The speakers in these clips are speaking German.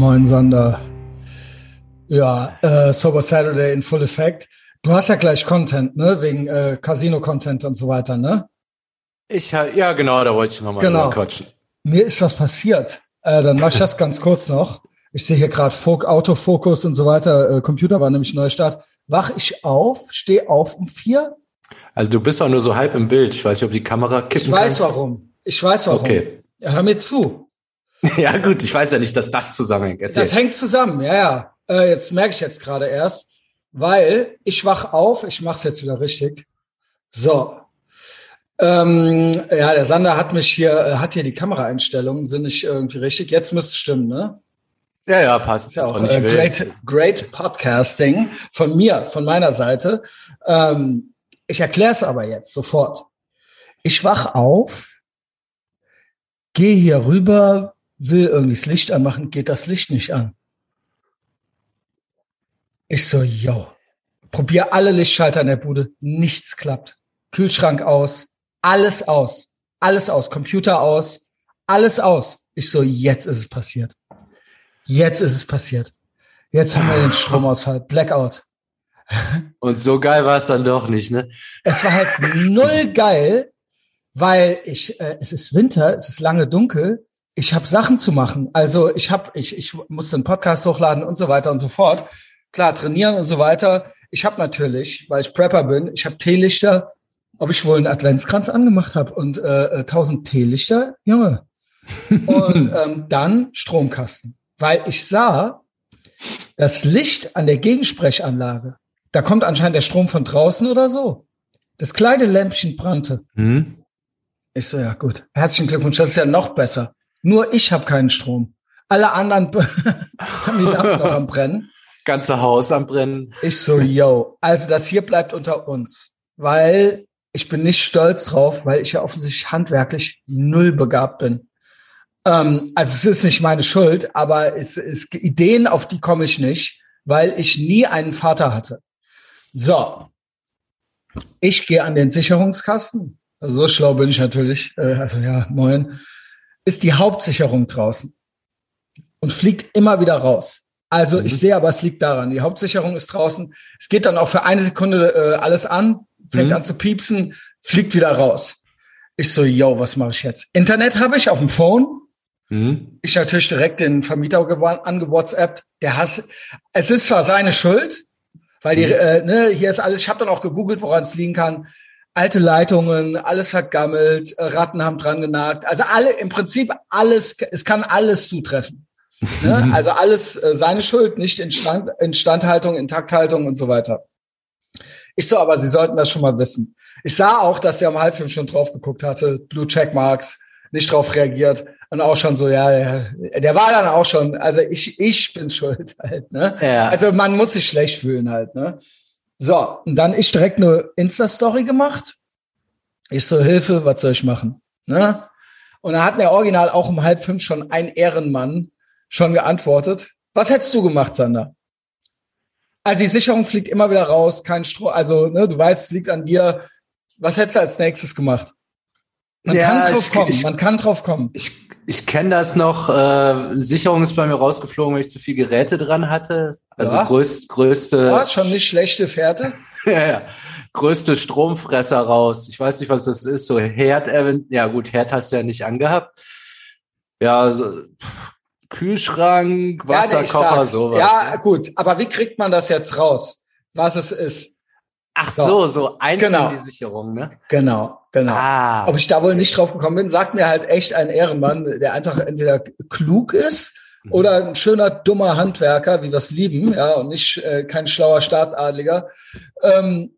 Moin Sander. Ja, äh, Sober Saturday in Full Effect. Du hast ja gleich Content, ne? Wegen äh, Casino-Content und so weiter, ne? Ich ja genau, da wollte ich nochmal Genau. quatschen. Mir ist was passiert. Äh, dann mach ich das ganz kurz noch. Ich sehe hier gerade Autofokus und so weiter. Äh, Computer war nämlich Neustart. Wach ich auf, stehe auf um vier. Also du bist auch nur so halb im Bild. Ich weiß nicht, ob die Kamera kippen Ich weiß kannst. warum. Ich weiß warum. Okay. Hör mir zu. Ja gut, ich weiß ja nicht, dass das zusammenhängt. Erzähl. Das hängt zusammen, ja, ja. Äh, jetzt merke ich jetzt gerade erst, weil ich wach auf, ich mache es jetzt wieder richtig. So. Ähm, ja, der Sander hat mich hier, äh, hat hier die Kameraeinstellungen, sind nicht irgendwie richtig. Jetzt müsste es stimmen, ne? ja, ja, passt. Ist ja Ist auch äh, great, great Podcasting von mir, von meiner Seite. Ähm, ich erkläre es aber jetzt sofort. Ich wach auf, gehe hier rüber, will irgendwie das Licht anmachen, geht das Licht nicht an. Ich so, yo, probier alle Lichtschalter in der Bude, nichts klappt. Kühlschrank aus, alles aus, alles aus, Computer aus, alles aus. Ich so, jetzt ist es passiert. Jetzt ist es passiert. Jetzt haben wir den Stromausfall, Blackout. Und so geil war es dann doch nicht, ne? Es war halt null geil, weil ich, äh, es ist Winter, es ist lange dunkel. Ich habe Sachen zu machen. Also ich habe, ich, ich musste einen Podcast hochladen und so weiter und so fort. Klar, trainieren und so weiter. Ich habe natürlich, weil ich Prepper bin, ich habe Teelichter, ob ich wohl einen Adventskranz angemacht habe und äh, äh, 1000 Teelichter, Junge. Und ähm, dann Stromkasten, weil ich sah, das Licht an der Gegensprechanlage, da kommt anscheinend der Strom von draußen oder so. Das kleine Lämpchen brannte. Hm? Ich so, ja gut, herzlichen Glückwunsch, das ist ja noch besser. Nur ich habe keinen Strom. Alle anderen haben die Lampen noch am Brennen. Ganze Haus am Brennen. Ich so, yo, also das hier bleibt unter uns, weil ich bin nicht stolz drauf, weil ich ja offensichtlich handwerklich null begabt bin. Ähm, also es ist nicht meine Schuld, aber es ist Ideen, auf die komme ich nicht, weil ich nie einen Vater hatte. So, ich gehe an den Sicherungskasten. Also so schlau bin ich natürlich. Äh, also ja, moin. Ist die Hauptsicherung draußen und fliegt immer wieder raus. Also Mhm. ich sehe aber, es liegt daran. Die Hauptsicherung ist draußen. Es geht dann auch für eine Sekunde äh, alles an, fängt Mhm. an zu piepsen, fliegt wieder raus. Ich so, yo, was mache ich jetzt? Internet habe ich auf dem Phone. Hm? Ich natürlich direkt den Vermieter angewhatsappt. Der Hass. Es ist zwar seine Schuld, weil die, Mhm. äh, ne, hier ist alles. Ich habe dann auch gegoogelt, woran es liegen kann. Alte Leitungen, alles vergammelt, äh, Ratten haben dran genagt. Also alle, im Prinzip alles. Es kann alles zutreffen. Ne? Also alles äh, seine Schuld, nicht Instand, Instandhaltung, Intakthaltung und so weiter. Ich so, aber Sie sollten das schon mal wissen. Ich sah auch, dass er um halb fünf schon drauf geguckt hatte, Blue Checkmarks, nicht drauf reagiert und auch schon so, ja, ja, der war dann auch schon, also ich, ich bin schuld halt, ne? Ja. Also man muss sich schlecht fühlen halt, ne? So, und dann ich direkt eine Insta-Story gemacht. Ich so, Hilfe, was soll ich machen? Ne? Und dann hat mir original auch um halb fünf schon ein Ehrenmann schon geantwortet. Was hättest du gemacht, Sander? Also die Sicherung fliegt immer wieder raus, kein Strom, also ne, du weißt, es liegt an dir. Was hättest du als nächstes gemacht? Man Ja, kann drauf ich- kommen, ich- man kann drauf kommen. Ich, ich kenne das noch. Äh, Sicherung ist bei mir rausgeflogen, weil ich zu viel Geräte dran hatte. Also Ja. größt, größte, Ja, schon nicht schlechte Fährte. ja, ja, größte Stromfresser raus. Ich weiß nicht, was das ist. So Herd, ja gut, Herd hast du ja nicht angehabt. Ja, so pff, Kühlschrank, Ja, Wasserkocher, sag's. sowas. Ja, gut, aber wie kriegt man das jetzt raus? Was es ist? Ach so. so, so einzeln Genau. die Sicherung, ne? Genau, genau. Ah, Ob ich da wohl nicht drauf gekommen bin, sagt mir halt echt ein Ehrenmann, der einfach entweder klug ist Mhm. oder ein schöner, dummer Handwerker, wie wir es lieben, ja, und nicht äh, kein schlauer Staatsadliger. Ähm,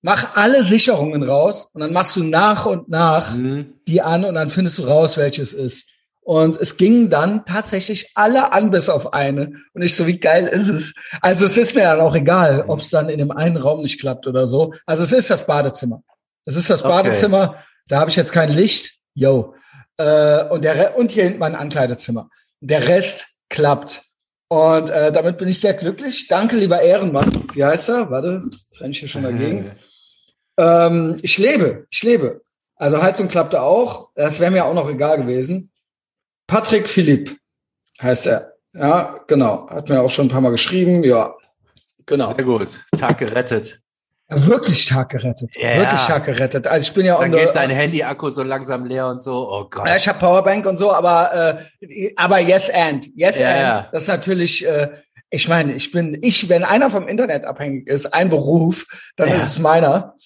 mach alle Sicherungen raus und dann machst du nach und nach hm. die an und dann findest du raus, welches ist. Und es gingen dann tatsächlich alle an, bis auf eine. Und ich so, wie geil ist es? Also es ist mir dann auch egal, ob es dann in dem einen Raum nicht klappt oder so. Also es ist das Badezimmer. Es ist das Okay. Badezimmer. Da habe ich jetzt kein Licht. Yo. Äh, und, der, und hier hinten mein Ankleidezimmer. Der Rest klappt. Und äh, damit bin ich sehr glücklich. Danke, lieber Ehrenmann. Wie heißt er? Warte, jetzt renne ich hier schon dagegen. Ähm, ich lebe, ich lebe. Also Heizung klappte auch. Das wäre mir auch noch egal gewesen. Patrick Philipp heißt er. Ja, genau. Hat mir auch schon ein paar Mal geschrieben. Ja, genau. Sehr gut. Tag gerettet. Wirklich Tag gerettet. Ja. Wirklich Tag gerettet. Also ich bin ja auch Dann geht dein Handy-Akku so langsam leer und so. Oh Gott. Ja, ich habe Powerbank und so, aber äh, aber yes and yes Ja, and. Das ist natürlich. Äh, ich meine, ich bin ich, wenn einer vom Internet abhängig ist, ein Beruf, dann Ja. ist es meiner.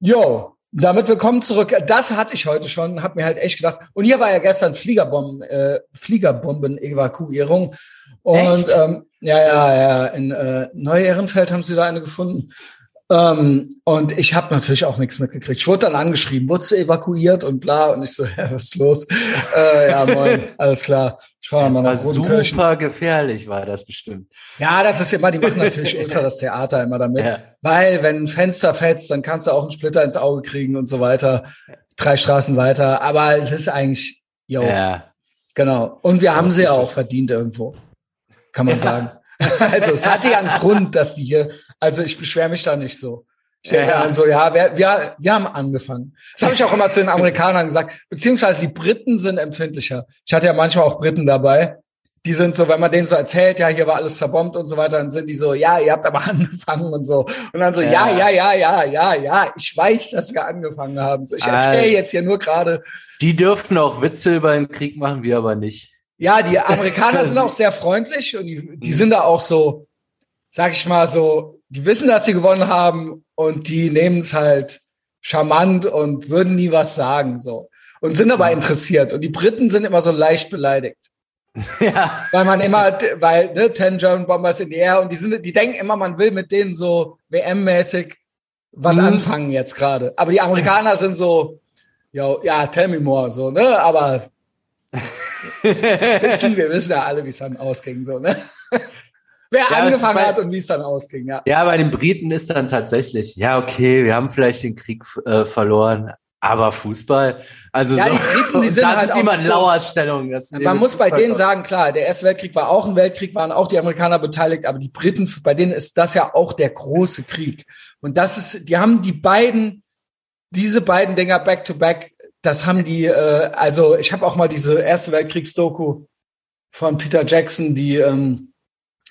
Jo, damit willkommen zurück. Das hatte ich heute schon, habe mir halt echt gedacht. Und hier war ja gestern Fliegerbomben, äh, Fliegerbomben-Evakuierung. Und Echt? ähm, ja, ja, ja, in äh, Neu-Ehrenfeld haben sie da eine gefunden. Ähm, und ich habe natürlich auch nichts mitgekriegt. Ich wurde dann angeschrieben, wurdest du evakuiert und bla. Und ich so, ja, was ist los? äh, ja, moin, alles klar. Ich fahre mal war nach Rodenkirchen. super gefährlich, war das bestimmt. Ja, das ist immer, die machen natürlich ultra das Theater immer damit. Ja. Weil, wenn ein Fenster fetzt, dann kannst du auch einen Splitter ins Auge kriegen und so weiter. Drei Straßen weiter. Aber es ist eigentlich, yo, Ja. genau. Und wir haben sie ja auch verdient irgendwo. Kann man Ja. sagen. Also, es hatte ja einen Grund, dass die hier, also ich beschwere mich da nicht so. Ich denke Ja, ja. dann so, ja, wir, wir, wir haben angefangen. Das habe ich auch immer zu den Amerikanern gesagt. Beziehungsweise die Briten sind empfindlicher. Ich hatte ja manchmal auch Briten dabei. Die sind so, wenn man denen so erzählt, ja, hier war alles zerbombt und so weiter, dann sind die so, ja, ihr habt aber angefangen und so. Und dann so, ja, ja, Ja. ja, ja, ja, ich weiß, dass wir angefangen haben. So, ich erzähle jetzt hier nur gerade, Die dürfen auch Witze über den Krieg machen, wir aber nicht. Ja, die Amerikaner sind auch sehr freundlich und die, die sind da auch so, sag ich mal so, die wissen, dass sie gewonnen haben und die nehmen es halt charmant und würden nie was sagen so und sind aber interessiert und die Briten sind immer so leicht beleidigt, ja. weil man immer, weil ne, Ten German Bombers in the Air und die sind, die denken immer, man will mit denen so WM-mäßig was Mhm. anfangen jetzt gerade. Aber die Amerikaner sind so, yo, ja, tell me more so, ne, aber wissen, wir wissen ja alle, wie es dann ausging, so, ne? Wer Ja, angefangen bei- hat und wie es dann ausging, ja. Ja, bei den Briten ist dann tatsächlich, ja, okay, wir haben vielleicht den Krieg äh, verloren, aber Fußball, also Ja, so, die Briten, die sind da halt sind die mal so- Lauerstellung. Man muss bei Fußball denen kommen. sagen, klar, der Erste Weltkrieg war auch ein Weltkrieg, waren auch die Amerikaner beteiligt, aber die Briten, bei denen ist das ja auch der große Krieg. Und das ist, die haben die beiden, diese beiden Dinger back to back, das haben die, äh, also ich habe auch mal diese Erste Weltkriegs-Doku von Peter Jackson, die ähm,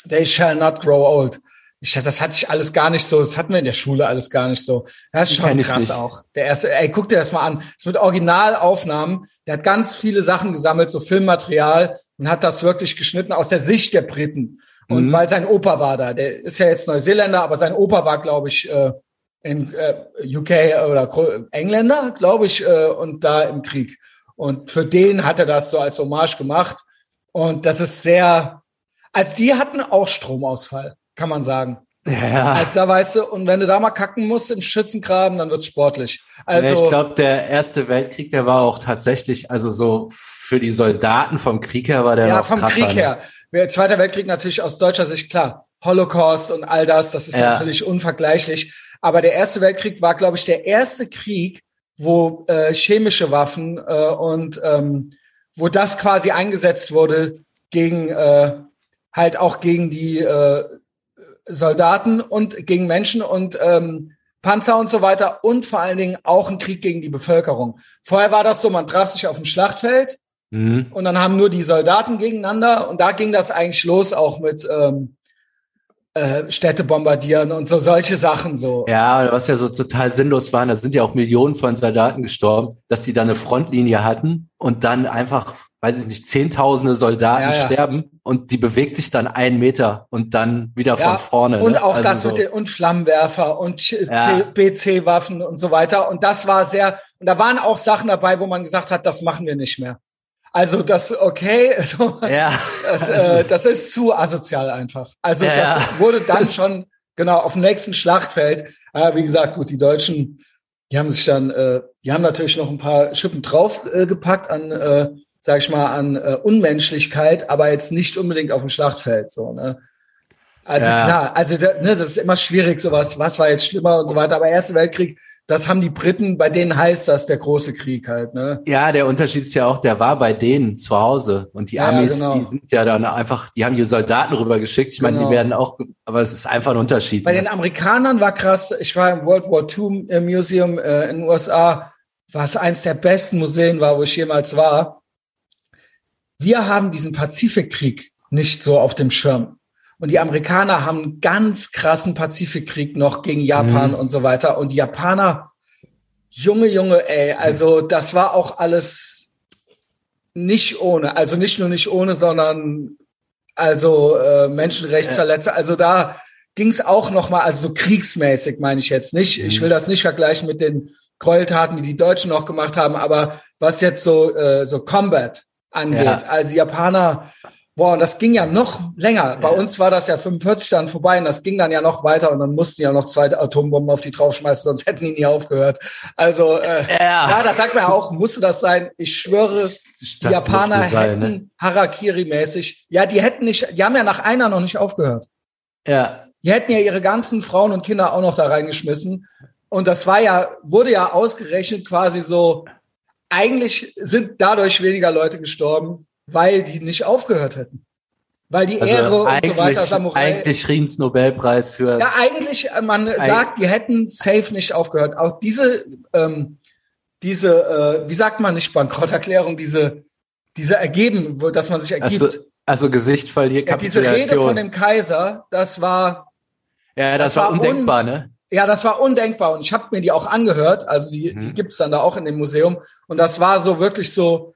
They Shall Not Grow Old. Ich, das hatte ich alles gar nicht so, das hatten wir in der Schule alles gar nicht so. Das ist schon krass auch. Der erste, ey, guck dir das mal an. Das ist mit Originalaufnahmen. Der hat ganz viele Sachen gesammelt, so Filmmaterial und hat das wirklich geschnitten aus der Sicht der Briten. Und Mhm. weil sein Opa war da, der ist ja jetzt Neuseeländer, aber sein Opa war, glaube ich, äh, in äh, UK oder Engländer, glaube ich, äh, und da im Krieg. Und für den hat er das so als Hommage gemacht. Und das ist sehr, also die hatten auch Stromausfall, kann man sagen. Ja, Also da weißt du, und wenn du da mal kacken musst im Schützengraben, dann wird's sportlich. Also Ja, ich glaube, der Erste Weltkrieg, der war auch tatsächlich, also so für die Soldaten vom Krieg her war der ja, vom krasser, Krieg ne? her. Der Zweiter Weltkrieg natürlich aus deutscher Sicht klar. Holocaust und all das, das ist Ja. natürlich unvergleichlich. Aber der Erste Weltkrieg war, glaube ich, der erste Krieg, wo äh, chemische Waffen äh, und ähm, wo das quasi eingesetzt wurde gegen äh, halt auch gegen die äh, Soldaten und gegen Menschen und ähm, Panzer und so weiter und vor allen Dingen auch ein Krieg gegen die Bevölkerung. Vorher war das so, man traf sich auf dem Schlachtfeld Mhm. und dann haben nur die Soldaten gegeneinander und da ging das eigentlich los auch mit ähm, äh, Städte bombardieren und so solche Sachen so. Ja, was ja so total sinnlos war, da sind ja auch Millionen von Soldaten gestorben, dass die dann eine Frontlinie hatten und dann einfach, weiß ich nicht, zehntausende Soldaten Ja, ja. sterben und die bewegt sich dann einen Meter und dann wieder Ja, von vorne. Und ne? auch Also das so. mit den und Flammenwerfer und. BC-Waffen und so weiter. Und das war sehr, und da waren auch Sachen dabei, wo man gesagt hat, das machen wir nicht mehr. Also das, okay, so, Ja, das, äh, das ist zu asozial einfach. Also das wurde dann schon, genau, auf dem nächsten Schlachtfeld, äh, wie gesagt, gut, die Deutschen, die haben sich dann, äh, die haben natürlich noch ein paar Schippen drauf äh, an, äh, sag ich mal, an äh, Unmenschlichkeit, aber jetzt nicht unbedingt auf dem Schlachtfeld, so, ne. Also Ja. klar, also da, ne, das ist immer schwierig, sowas, was war jetzt schlimmer und so weiter, aber Erster Weltkrieg, das haben die Briten, bei denen heißt das der große Krieg halt, ne. Ja, der Unterschied ist ja auch, der war bei denen zu Hause und die Ja, Amis, genau. die sind ja dann einfach, die haben die Soldaten rübergeschickt. Ich meine, Genau. die werden auch, aber es ist einfach ein Unterschied. Bei ne? den Amerikanern war krass, ich war im World War II äh, Museum äh, in den USA, was eins der besten Museen war, wo ich jemals war. Wir haben diesen Pazifikkrieg nicht so auf dem Schirm. Und die Amerikaner haben einen ganz krassen Pazifikkrieg noch gegen Japan Mhm. und so weiter. Und die Japaner, Junge, Junge, ey, also das war auch alles nicht ohne. Also nicht nur nicht ohne, sondern also äh, Menschenrechtsverletzer. Also da ging es auch noch mal, also so kriegsmäßig meine ich jetzt nicht. Ich Mhm. will das nicht vergleichen mit den Gräueltaten, die die Deutschen noch gemacht haben, aber was jetzt so äh, so Combat angeht, Ja. also Japaner, boah, und das ging ja noch länger. Bei Ja. uns war das ja 45 dann vorbei und das ging dann ja noch weiter und dann mussten ja noch zwei Atombomben auf die draufschmeißen, sonst hätten die nie aufgehört. Also äh, ja, das sagt man ja auch, musste das sein. Ich schwöre, Das die Japaner sein, hätten ne? Harakiri-mäßig, ja, die hätten nicht, die haben ja nach einer noch nicht aufgehört. Ja, Die hätten ja ihre ganzen Frauen und Kinder auch noch da reingeschmissen. Und das war ja, wurde ja ausgerechnet quasi so, eigentlich sind dadurch weniger Leute gestorben, weil die nicht aufgehört hätten. Weil die Ehre also und eigentlich, so weiter, Samurai. eigentlich Friedensnobelpreis für Ja, eigentlich, äh, man sagt, die hätten safe nicht aufgehört. Auch diese, ähm, diese, äh, wie sagt man nicht Bankrotterklärung, diese, diese ergeben, wo, dass man sich ergibt. also, also Gesicht verliert, ja, diese Rede Kapitulation. von dem Kaiser, das war, ja, das, das war war undenkbar, ne? Ja, das war undenkbar. Und ich habe mir die auch angehört, also die, Mhm. die gibt's dann da auch in dem Museum. Und das war so wirklich so,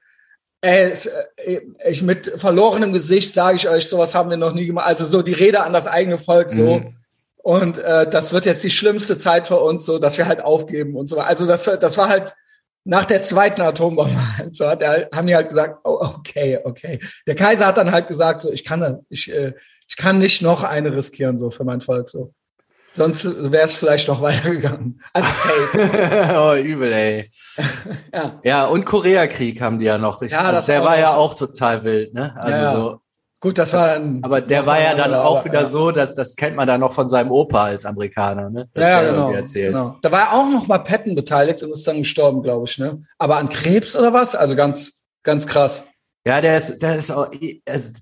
ey, äh, ich mit verlorenem Gesicht sage ich euch, sowas haben wir noch nie gemacht. Also so die Rede an das eigene Volk so. Mhm. Und äh, das wird jetzt die schlimmste Zeit für uns, so dass wir halt aufgeben und so. Also das, das war halt nach der zweiten Atombombe. So hat er, haben die halt gesagt, oh, okay, okay. Der Kaiser hat dann halt gesagt, so ich kann, ich, äh, ich kann nicht noch eine riskieren so für mein Volk so. Sonst wäre es vielleicht noch weitergegangen. Also oh, übel, ey. ja. Ja, und Koreakrieg haben die ja noch. Ich, Ja, also das der war ja auch total wild, ne? Also Ja, so. Gut, das war dann. Aber der war ja dann auch wieder ja. so, dass das kennt man dann noch von seinem Opa als Amerikaner, ne? Dass Ja, genau, genau. Da war ja auch noch mal Patton beteiligt und ist dann gestorben, glaube ich, ne? Aber an Krebs oder was? Also ganz, ganz krass. Ja, der ist, der ist auch, also,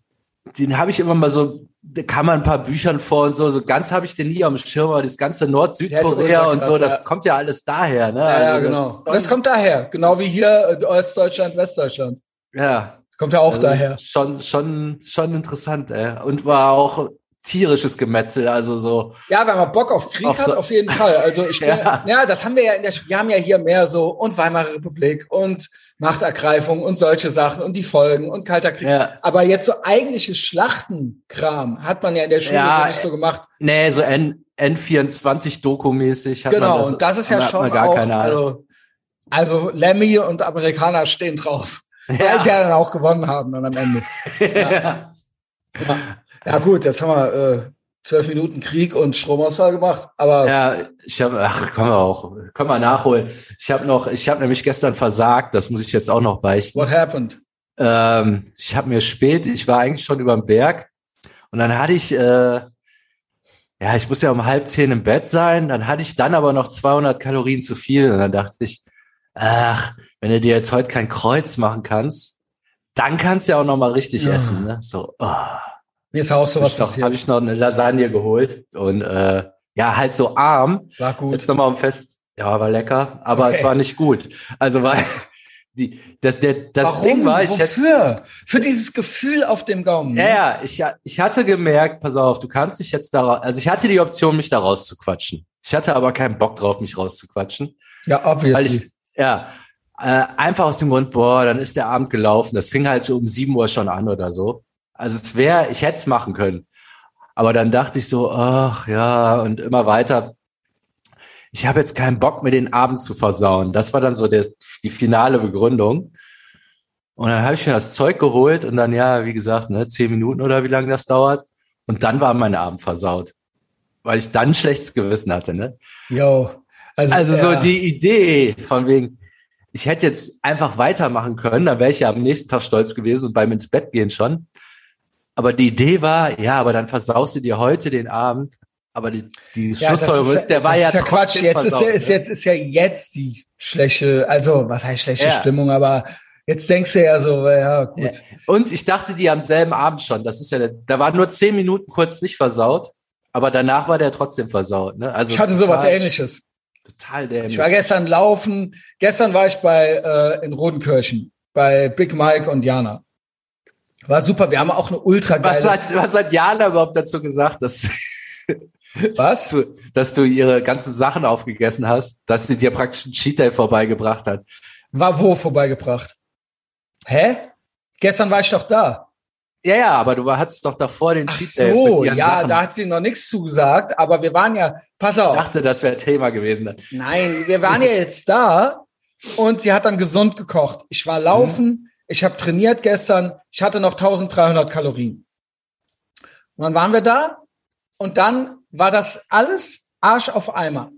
den habe ich immer mal so, da kann man ein paar Büchern vor und so, so ganz habe ich den nie am Schirm, aber das ganze Nord-Südkorea und so, das ja. kommt ja alles daher, ne? Ja, ja, Also genau. Das, schon- kommt daher. Genau wie hier äh, Ostdeutschland, Westdeutschland. ja, Das kommt ja auch also daher. Schon, schon, schon interessant, ey. Und war auch tierisches Gemetzel, also so. Ja, wenn man Bock auf Krieg Auf hat, so- auf jeden Fall. Also ich bin, ja. Ja. das haben wir ja in der, wir haben ja hier mehr so und Weimarer Republik und Machtergreifung und solche Sachen und die Folgen und Kalter Krieg. Ja. Aber jetzt so eigentliches Schlachtenkram hat man ja in der Schule Ja, nicht so gemacht. Nee, so N, N24-Doku-mäßig hat Genau, man das. und das ist ja schon auch, also, also Lemmy und Amerikaner stehen drauf. Weil sie ja dann auch gewonnen haben dann am Ende. ja. Ja gut, jetzt haben wir äh, zwölf Minuten Krieg und Stromausfall gemacht. Aber Ja, ich habe, ach, können wir auch, können wir nachholen. Ich habe noch, ich habe nämlich gestern versagt, das muss ich jetzt auch noch beichten. what happened? Ähm, ich habe mir spät, ich war eigentlich schon über dem Berg und dann hatte ich, äh, ja, ich muss ja um halb zehn im Bett sein, dann hatte ich dann aber noch 200 Kalorien zu viel und dann dachte ich, ach, wenn du dir jetzt heute kein Kreuz machen kannst, dann kannst du ja auch noch mal richtig Ja. essen, ne? So, oh. Mir ist ja auch Habe sowas ich, noch- passiert. hab ich noch eine Lasagne geholt und äh, ja, halt so arm. War gut. Jetzt nochmal um Fest. Ja, war lecker, aber Okay. es war nicht gut. Also weil die, das, der, das Warum? Ding war, ich hätte, Wofür? Für dieses Gefühl auf dem Gaumen. ja, ne? ja, ich, ich hatte gemerkt, pass auf, du kannst dich jetzt da, also ich hatte die Option, mich da rauszuquatschen. Ich hatte aber keinen Bock drauf, mich rauszuquatschen, Ja, obviously. weil ich, ja, äh, einfach aus dem Grund, boah, dann ist der Abend gelaufen. Das fing halt so um sieben Uhr schon an oder so. Also es wäre, ich hätte es machen können. Aber dann dachte ich so, ach ja, und immer weiter. Ich habe jetzt keinen Bock, mir den Abend zu versauen. Das war dann so der, die finale Begründung. Und dann habe ich mir das Zeug geholt und dann, ja, wie gesagt, ne, zehn Minuten oder wie lange das dauert. Und dann war mein Abend versaut. Weil ich dann schlechtes Gewissen hatte, ne? Yo. Also, Also so ja. die Idee von wegen, ich hätte jetzt einfach weitermachen können, dann wäre ich ja am nächsten Tag stolz gewesen und beim ins Bett gehen schon. Aber die Idee war, ja, aber dann versaust du dir heute den Abend. Aber die, die Ja, Schlussfolgerung ist, der war ja ist ja Quatsch. Jetzt ist, versaut, ja, ist, ne? jetzt ist ja jetzt die schlechte, also was heißt schlechte Ja. Stimmung, aber jetzt denkst du ja so, ja gut. Ja. Und ich dachte die am selben Abend schon. Das ist ja, da war nur zehn Minuten kurz nicht versaut, aber danach war der trotzdem versaut. Ne? Also ich hatte sowas total, ähnliches. Total dämlich. Ich war gestern laufen. Gestern war ich bei äh, in Rodenkirchen bei Big Mike und Jana. War super. Wir haben auch eine ultra geile. Was hat, was hat Jana überhaupt dazu gesagt, dass, Was? du, dass du ihre ganzen Sachen aufgegessen hast, dass sie dir praktisch einen Cheat Day vorbeigebracht hat? War wo vorbeigebracht? Hä? Gestern war ich doch da. Ja, ja, aber du hattest doch davor den Ach Cheat Day so, mit ihren ja, Sachen. da hat sie noch nichts zugesagt, aber wir waren ja, pass ich auf. dachte, das wäre Thema gewesen. Dann. Nein, wir waren ja jetzt da und sie hat dann gesund gekocht. Ich war laufen, ich habe trainiert gestern, ich hatte noch 1300 Kalorien. Und dann waren wir da und dann war das alles Arsch auf Eimer.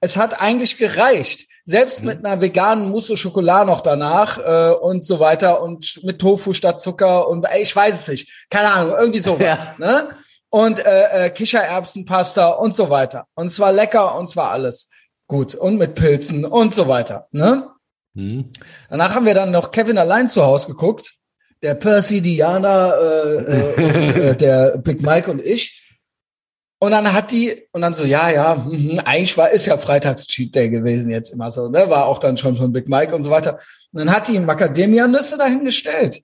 Es hat eigentlich gereicht. Selbst mit einer veganen Mousse au Chocolat noch danach äh, und so weiter und mit Tofu statt Zucker und äh, ich weiß es nicht. Keine Ahnung, irgendwie sowas. Ja. Ne? Und äh, äh, Kichererbsenpasta und so weiter. Und es war lecker und es war alles gut. Und mit Pilzen und so weiter. Ne? Hm. Danach haben wir dann noch Kevin allein zu Hause geguckt. Der Percy, Diana, äh, äh, äh, der Big Mike und ich. Und dann hat die, und dann so, ja, ja, mhm, eigentlich war, ist ja Freitags Cheat Day gewesen jetzt immer so, ne, war auch dann schon von Big Mike und so weiter. Und dann hat die Macadamia-Nüsse dahingestellt.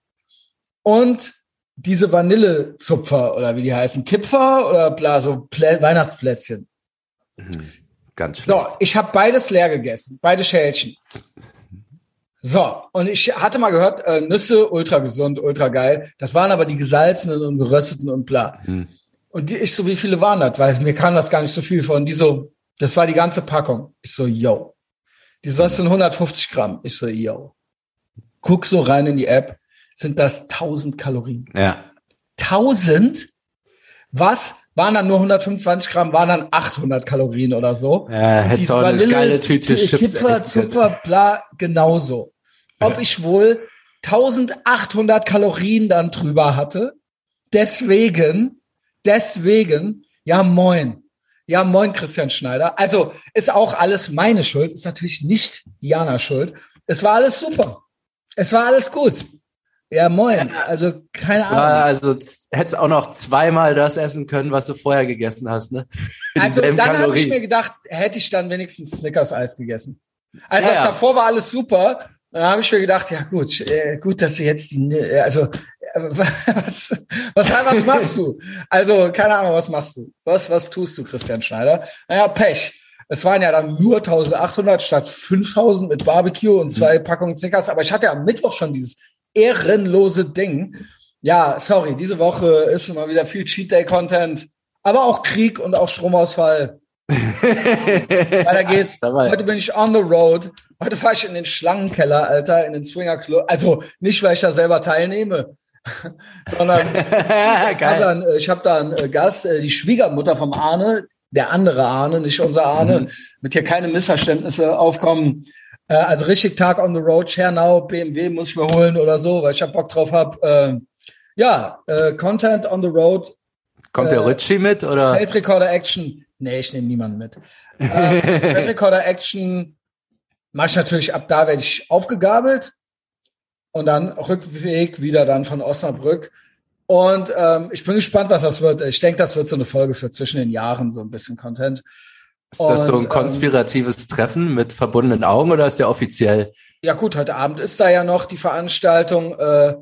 Und diese Vanillezupfer oder wie die heißen, Kipfer oder bla, so Plä Weihnachtsplätzchen. Hm. Ganz schlecht. So, ich habe beides leer gegessen, beide Schälchen. So, und ich hatte mal gehört, äh, Nüsse, ultra gesund, ultra geil. Das waren aber die gesalzenen und gerösteten und bla. Hm. Und die, ich so, wie viele waren das? Weil mir kam das gar nicht so viel von. Die so, das war die ganze Packung. Ich so, yo. Die so, das sind 150 Gramm. Ich so, yo. Guck so rein in die App. Sind das 1000 Kalorien? Ja. 1000? Was? Waren dann nur 125 Gramm, waren dann 800 Kalorien oder so. Äh, hättest auch eine geile Tüte Chips Kipfer. Zupfer, bla, genauso. Ob ich wohl 1800 Kalorien dann drüber hatte. Deswegen, deswegen, ja moin. Ja moin, Christian Schneider. Also ist auch alles meine Schuld, ist natürlich nicht Diana Schuld. Es war alles super. Es war alles gut. Ja moin. Also keine war, Ahnung. also z- hättest auch noch zweimal das essen können, was du vorher gegessen hast, ne? Also dann habe ich mir gedacht, hätte ich dann wenigstens Snickers-Eis gegessen. Also Ja, das davor war alles super. Dann habe ich mir gedacht, ja gut, äh, gut, dass du jetzt die, äh, also äh, was, was, was machst du? Also keine Ahnung, was machst du? Was, was tust du, Christian Schneider? Naja, Pech. Es waren ja dann nur 1800 statt 5000 mit Barbecue und zwei Mhm. Packungen Snickers. Aber ich hatte am Mittwoch schon dieses ehrenlose Ding. Ja, sorry, diese Woche ist immer wieder viel Cheat Day Content, aber auch Krieg und auch Stromausfall. Weiter geht's. Dabei. Heute bin ich on the road. Heute fahre ich in den Schlangenkeller, Alter, in den Swinger Club. Also nicht, weil ich da selber teilnehme, sondern ich habe da, einen- ich hab da einen äh, Gast, äh, die Schwiegermutter vom Arne, der andere Arne, nicht unser Arne, Mhm. mit hier keine Missverständnisse aufkommen. Äh, also richtig Tag on the road, Schernau, BMW muss ich mir holen oder so, weil ich hab Bock drauf hab. Äh, ja, äh, Content on the road, Kommt der äh, Ritchie mit oder? Weltrekorder Action. Nee, ich nehme niemanden mit. Äh, Weltrekorder Action mache ich natürlich ab da werde ich aufgegabelt und dann Rückweg wieder dann von Osnabrück. Und ähm, ich bin gespannt, was das wird. Ich denke, das wird so eine Folge für zwischen den Jahren, so ein bisschen Content. Ist das so Und, ein ähm, konspiratives Treffen mit verbundenen Augen oder ist der offiziell? Ja gut, heute Abend ist da ja noch die Veranstaltung äh,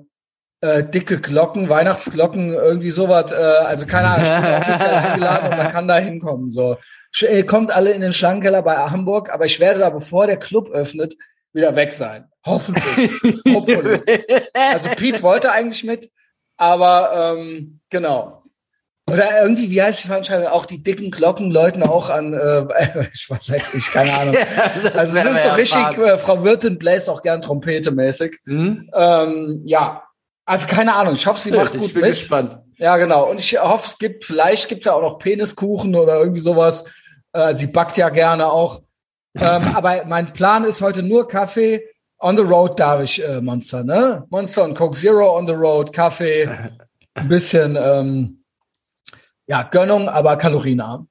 äh, dicke Glocken, Weihnachtsglocken, irgendwie sowas. Äh, also keine Ahnung, ich bin offiziell eingeladen und man kann da hinkommen. So äh, kommt alle in den Schlangenkeller bei Hamburg, aber ich werde da, bevor der Club öffnet, wieder weg sein. Hoffentlich. Hopefully. Also Pete wollte eigentlich mit, aber ähm, genau. Oder irgendwie, wie heißt die Veranstaltung? Auch die dicken Glocken läuten auch an, äh, ich weiß nicht, keine Ahnung. Das Also es ist so richtig, äh, Frau Wirtin bläst auch gern Trompete mäßig. Hm? Ähm, ja, also keine Ahnung. Ich hoffe, sie macht Ich gut bin mit. gespannt. Ja, genau. Und ich hoffe, es gibt, vielleicht gibt es ja auch noch Peniskuchen oder irgendwie sowas. Äh, sie backt ja gerne auch. ähm, aber mein Plan ist heute nur Kaffee. On the road darf ich äh, Monster, ne? Monster und Coke Zero on the road, Kaffee, ein bisschen, ähm, ja, Gönnung, aber kalorienarm.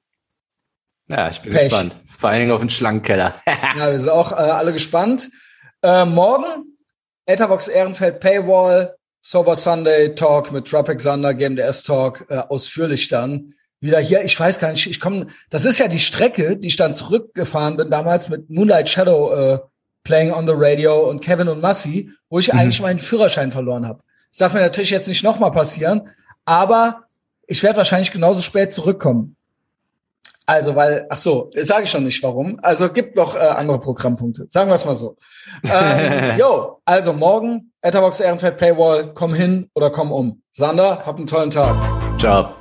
Ja, ich bin Pech. gespannt. Vor allen Dingen auf den Schlangenkeller. Ja, wir sind auch äh, alle gespannt. Äh, morgen Etherbox Ehrenfeld Paywall, Sober Sunday Talk mit Tropic Thunder, GMDS Talk, äh, ausführlich dann. Wieder hier, ich weiß gar nicht, ich komme, das ist ja die Strecke, die ich dann zurückgefahren bin, damals mit Moonlight Shadow äh, Playing on the Radio und Kevin und Massey, wo ich Mhm. eigentlich meinen Führerschein verloren habe. Das darf mir natürlich jetzt nicht nochmal passieren, aber ich werde wahrscheinlich genauso spät zurückkommen. Also, weil, ach so, sage ich schon nicht warum. Also gibt noch äh, andere Programmpunkte. Sagen wir es mal so. Ähm, jo, also morgen, Etherbox Ehrenfeld Paywall, komm hin oder komm um. Sander, hab einen tollen Tag. Ciao.